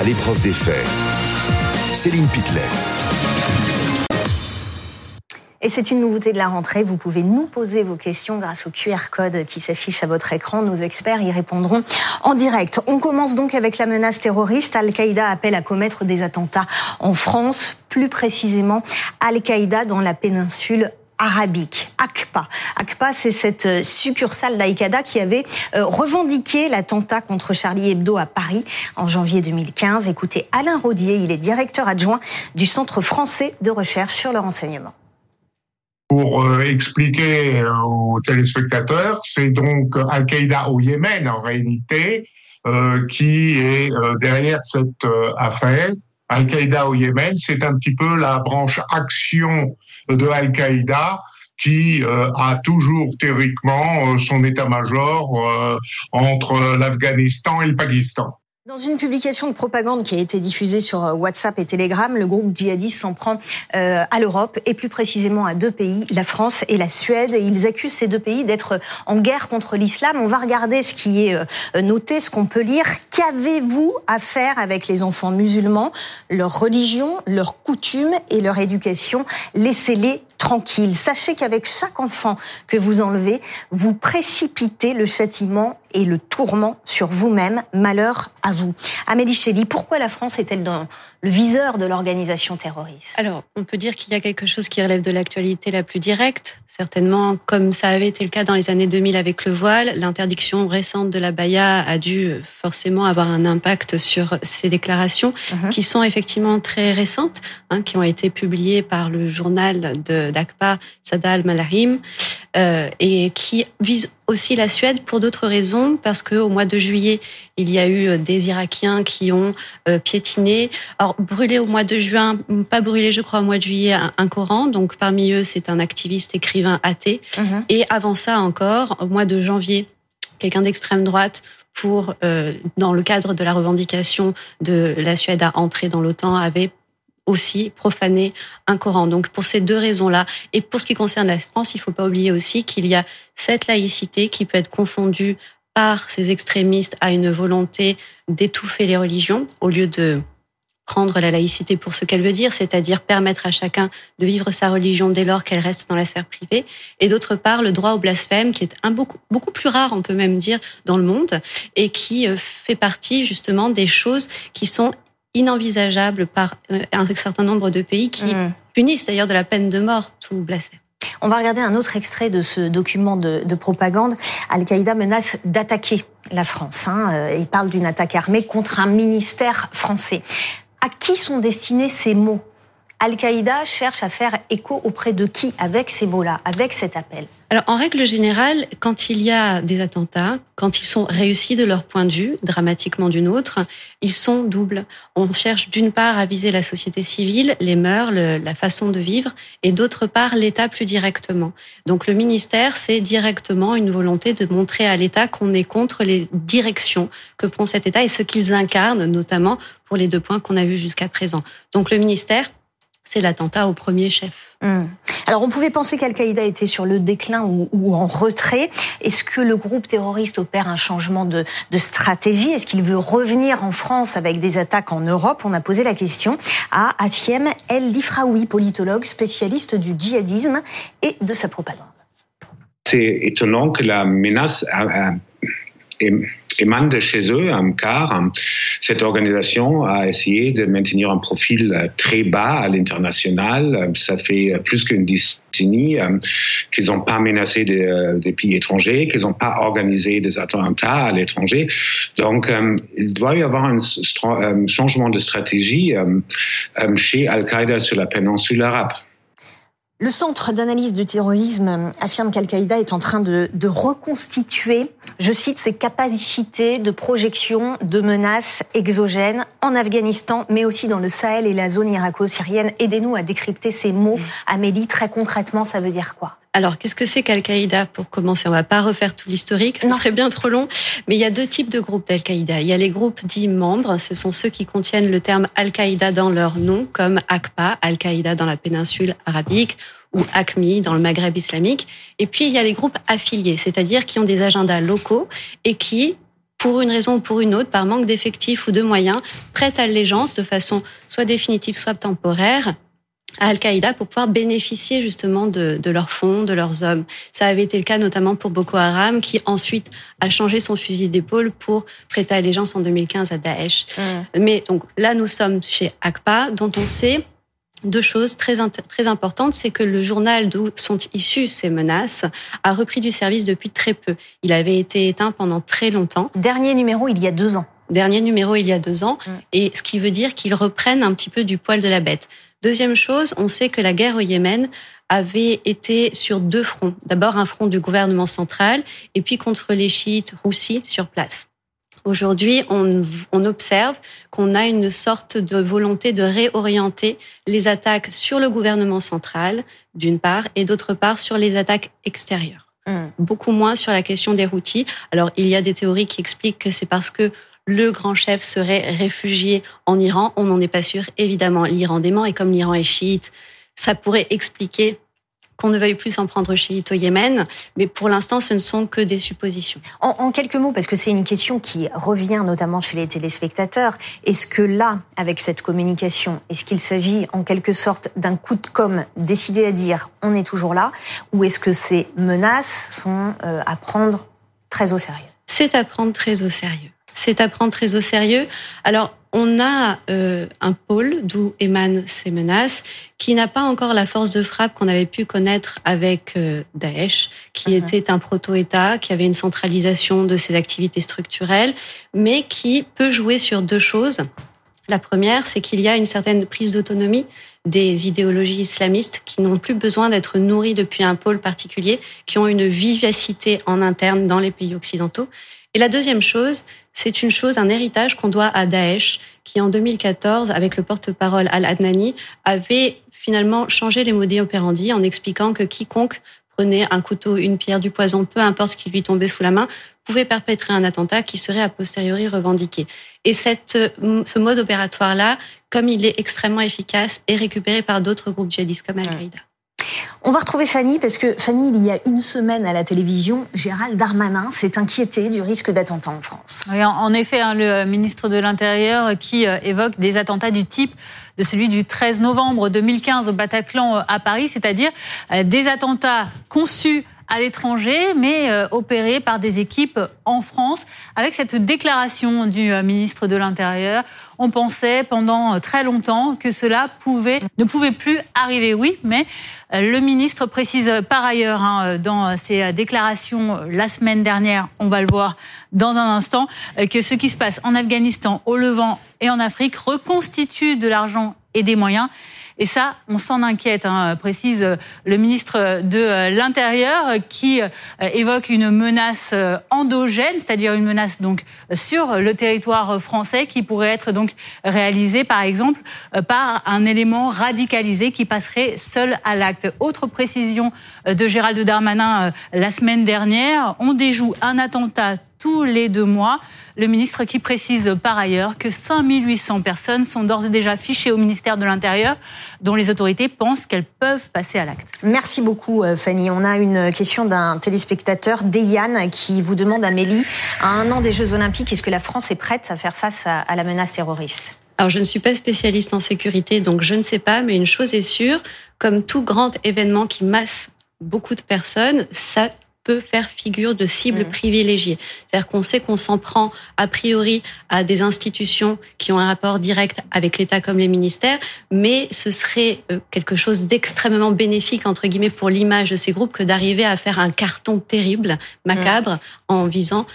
à l'épreuve des faits. Céline Pitlet. Et c'est une nouveauté de la rentrée. Vous pouvez nous poser vos questions grâce au QR code qui s'affiche à votre écran. Nos experts y répondront en direct. On commence donc avec la menace terroriste. Al-Qaïda appelle à commettre des attentats en France, plus précisément Al-Qaïda dans la péninsule arabique, ACPA. ACPA, c'est cette euh, succursale d'Aïkada qui avait euh, revendiqué l'attentat contre Charlie Hebdo à Paris en janvier 2015. Écoutez Alain Rodier, il est directeur adjoint du Centre français de recherche sur le renseignement pour euh, expliquer aux téléspectateurs, c'est donc Al-Qaïda au Yémen en réalité qui est derrière cette affaire. Al-Qaïda au Yémen, c'est un petit peu la branche action de Al-Qaïda qui a toujours théoriquement son état-major entre l'Afghanistan et le Pakistan. Dans une publication de propagande qui a été diffusée sur euh, WhatsApp et Telegram, le groupe djihadiste s'en prend euh, à l'Europe et plus précisément à deux pays, la France et la Suède. Ils accusent ces deux pays d'être en guerre contre l'islam. On va regarder ce qui est euh, noté, ce qu'on peut lire. Qu'avez-vous à faire avec les enfants musulmans, leur religion, leurs coutumes et leur éducation? Laissez-les tranquilles. Sachez qu'avec chaque enfant que vous enlevez, vous précipitez le châtiment et le tourment sur vous-même. Malheur à vous. Amélie Chély, pourquoi la France est-elle dans le viseur de l'organisation terroriste Alors, on peut dire qu'il y a quelque chose qui relève de l'actualité la plus directe. Certainement, comme ça avait été le cas dans les années 2000 avec le voile, l'interdiction récente de la baya a dû forcément avoir un impact sur ces déclarations, uh-huh. qui sont effectivement très récentes, hein, qui ont été publiées par le journal d'ACPA, Sadal Malahim, euh, et qui visent aussi la Suède pour d'autres raisons, parce que au mois de juillet, il y a eu euh, des Irakiens qui ont euh, piétiné, alors brûlé au mois de juin, pas brûlé, je crois, au mois de juillet, un, Coran. Donc parmi eux, c'est un activiste écrivain athée. Mhm. Et avant ça encore, au mois de janvier, quelqu'un d'extrême droite pour, euh, dans le cadre de la revendication de la Suède à entrer dans l'OTAN, avait aussi profané un Coran. Donc pour ces deux raisons-là, et pour ce qui concerne la France, il ne faut pas oublier aussi qu'il y a cette laïcité qui peut être confondue par ces extrémistes à une volonté d'étouffer les religions au lieu de prendre la laïcité pour ce qu'elle veut dire, c'est-à-dire permettre à chacun de vivre sa religion dès lors qu'elle reste dans la sphère privée, et d'autre part le droit au blasphème, qui est beaucoup, beaucoup plus rare, on peut même dire, dans le monde, et qui euh, fait partie justement des choses qui sont inenvisageables par euh, un certain nombre de pays qui mmh. punissent d'ailleurs de la peine de mort tout blasphème. On va regarder un autre extrait de ce document de, propagande. Al-Qaïda menace d'attaquer la France. Hein. Euh, il parle d'une attaque armée contre un ministère français. À qui sont destinés ces mots? Al-Qaïda cherche à faire écho auprès de qui avec ces mots-là, avec cet appel Alors en règle générale, quand il y a des attentats, quand ils sont réussis de leur point de vue, dramatiquement d'une autre, ils sont doubles. On cherche d'une part à viser la société civile, les mœurs, la façon de vivre, et d'autre part l'État plus directement. Donc le ministère, c'est directement une volonté de montrer à l'État qu'on est contre les directions que prend cet État et ce qu'ils incarnent, notamment pour les deux points qu'on a vus jusqu'à présent. Donc le ministère c'est l'attentat au premier chef. Hmm. Alors on pouvait penser qu'Al-Qaïda était sur le déclin ou, en retrait. Est-ce que le groupe terroriste opère un changement de, stratégie? Est-ce qu'il veut revenir en France avec des attaques en Europe? On a posé la question à Atiem El Difraoui, politologue spécialiste du djihadisme et de sa propagande. C'est étonnant que la menace émane de chez eux, car cette organisation a essayé de maintenir un profil euh, très bas à l'international. Ça fait plus qu'une décennie euh, qu'ils n'ont pas menacé des, pays étrangers, qu'ils n'ont pas organisé des attentats à l'étranger. Donc, euh, il doit y avoir un changement de stratégie chez Al-Qaïda sur la péninsule arabe. Le Centre d'analyse du terrorisme affirme qu'Al-Qaïda est en train de, reconstituer, je cite, ses capacités de projection de menaces exogènes en Afghanistan, mais aussi dans le Sahel et la zone irako-syrienne. Aidez-nous à décrypter ces mots. Amélie, très concrètement, ça veut dire quoi? Alors, qu'est-ce que c'est qu'Al-Qaïda pour commencer? On va pas refaire tout l'historique, ce serait bien trop long. Mais il y a deux types de groupes d'Al-Qaïda. Il y a les groupes dits membres, ce sont ceux qui contiennent le terme Al-Qaïda dans leur nom, comme ACPA, Al-Qaïda dans la péninsule arabique, ou ACMI dans le Maghreb islamique. Et puis, il y a les groupes affiliés, c'est-à-dire qui ont des agendas locaux et qui pour une raison ou pour une autre, par manque d'effectifs ou de moyens, prêtent allégeance de façon soit définitive, soit temporaire à Al-Qaïda pour pouvoir bénéficier justement de, de, leurs fonds, de leurs hommes. Ça avait été le cas notamment pour Boko Haram, qui ensuite a changé son fusil d'épaule pour prêter allégeance en 2015 à Daesh. Mais donc là, nous sommes chez ACPA, dont on sait deux choses très, très importantes, c'est que le journal d'où sont issues ces menaces a repris du service depuis très peu. Il avait été éteint pendant très longtemps. Dernier numéro il y a deux ans. Dernier numéro il y a deux ans, et ce qui veut dire qu'ils reprennent un petit peu du poil de la bête. Deuxième chose, on sait que la guerre au Yémen avait été sur deux fronts. D'abord un front du gouvernement central et puis contre les chiites roussis sur place. Aujourd'hui, on, on, observe qu'on a une sorte de volonté de réorienter les attaques sur le gouvernement central, d'une part, et d'autre part sur les attaques extérieures. Mmh. Beaucoup moins sur la question des Houthis. Alors, il y a des théories qui expliquent que c'est parce que le grand chef serait réfugié en Iran. On n'en est pas sûr, évidemment. L'Iran dément, et comme l'Iran est chiite, ça pourrait expliquer qu'on ne veuille plus s'en prendre chiite au Yémen, mais pour l'instant, ce ne sont que des suppositions. En, en quelques mots, parce que c'est une question qui revient notamment chez les téléspectateurs, est-ce que là, avec cette communication, est-ce qu'il s'agit en quelque sorte d'un coup de com' décidé à dire on est toujours là, ou est-ce que ces menaces sont euh, à prendre très au sérieux? C'est à prendre très au sérieux c'est à prendre très au sérieux. Alors, on a euh, un pôle d'où émanent ces menaces qui n'a pas encore la force de frappe qu'on avait pu connaître avec euh, Daesh, qui uh-huh. était un proto-État, qui avait une centralisation de ses activités structurelles, mais qui peut jouer sur deux choses. La première, c'est qu'il y a une certaine prise d'autonomie des idéologies islamistes qui n'ont plus besoin d'être nourries depuis un pôle particulier, qui ont une vivacité en interne dans les pays occidentaux. Et la deuxième chose, c'est une chose, un héritage qu'on doit à Daesh, qui en 2014, avec le porte-parole Al-Adnani, avait finalement changé les modés operandi en expliquant que quiconque prenait un couteau, une pierre, du poison, peu importe ce qui lui tombait sous la main, pouvait perpétrer un attentat qui serait a posteriori revendiqué. Et cette, ce mode opératoire-là, comme il est extrêmement efficace, est récupéré par d'autres groupes djihadistes comme Al-Qaïda. On va retrouver Fanny parce que Fanny, il y a une semaine à la télévision, Gérald Darmanin s'est inquiété du risque d'attentat en France. Oui, en effet, hein, le ministre de l'Intérieur qui euh, évoque des attentats du type de celui du 13 novembre 2015 au Bataclan euh, à Paris, c'est-à-dire euh, des attentats conçus à l'étranger, mais opérés par des équipes en France. Avec cette déclaration du ministre de l'Intérieur, on pensait pendant euh, très longtemps que cela pouvait, ne pouvait plus arriver. Oui, mais euh, le ministre précise par ailleurs hein, dans ses déclarations la semaine dernière, on va le voir dans un instant, euh, que ce qui se passe en Afghanistan, au Levant et en Afrique reconstitue de l'argent et des moyens et ça, on s'en inquiète, hein, précise le ministre de l'Intérieur, qui euh, évoque une menace euh, endogène, c'est-à-dire une menace donc sur le territoire français, qui pourrait être donc réalisée, par exemple, euh, par un élément radicalisé qui passerait seul à l'acte. Autre précision de Gérald Darmanin la semaine dernière, on déjoue un attentat tous les deux mois. Le ministre qui précise par ailleurs que 5800 personnes sont d'ores et déjà fichées au ministère de l'Intérieur, dont les autorités pensent qu'elles peuvent passer à l'acte. Merci beaucoup, euh, Fanny. On a une question d'un téléspectateur, Deyane, qui vous demande, Amélie, à un an des Jeux Olympiques, est-ce que la France est prête à faire face à la menace terroriste? Alors, je ne suis pas spécialiste en sécurité, donc je ne sais pas, mais une chose est sûre, comme tout grand événement qui masse beaucoup de personnes, ça peut faire figure de cible mmh. privilégiée. C'est-à-dire qu'on sait qu'on s'en prend a priori à des institutions qui ont un rapport direct avec l'État comme les ministères, mais ce serait euh, quelque chose d'extrêmement bénéfique entre guillemets pour l'image de ces groupes que d'arriver à faire un carton terrible, macabre, mmh. en visant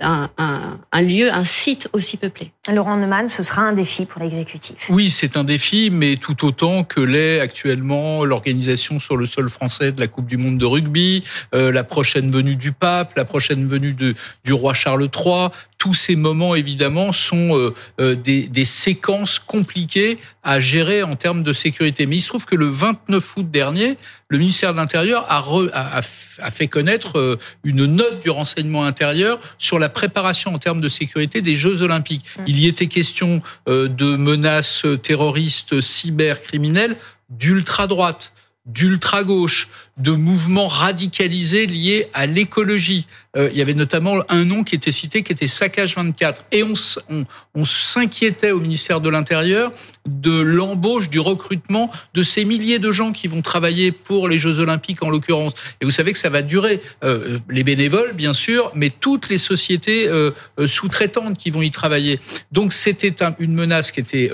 un, un, un, lieu, un site aussi peuplé. Laurent Neumann, ce sera un défi pour l'exécutif. Oui, c'est un défi, mais tout autant que l'est actuellement l'organisation sur le sol français de la Coupe du Monde de rugby, euh, la prochaine venue du pape, la prochaine venue de, du roi Charles III. Tous ces moments, évidemment, sont euh, euh des, des, séquences compliquées à gérer en termes de sécurité. Mais il se trouve que le 29 août dernier, le ministère de l'Intérieur a, a, a, fait connaître euh, une note du renseignement intérieur sur la préparation en termes de sécurité des Jeux olympiques. Mmh. Il y était question de menaces terroristes cybercriminelles d'ultra droite d'ultra-gauche, de mouvements radicalisés liés à l'écologie. Euh, il y avait notamment un nom qui était cité, qui était Saccage 24. Et on, s'inquiétait au ministère de l'Intérieur de l'embauche, du recrutement de ces milliers de gens qui vont travailler pour les Jeux Olympiques en l'occurrence. Et vous savez que ça va durer. Euh, les bénévoles, bien sûr, mais toutes les sociétés euh, sous-traitantes qui vont y travailler. Donc c'était une menace qui était,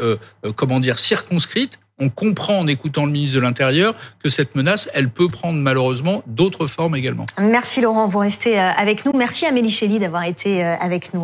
comment dire, circonscrite on comprend en écoutant le ministre de l'Intérieur que cette menace, elle peut prendre malheureusement d'autres formes également. Merci Laurent, vous restez euh, avec nous. Merci Amélie Chély d'avoir été euh, avec nous.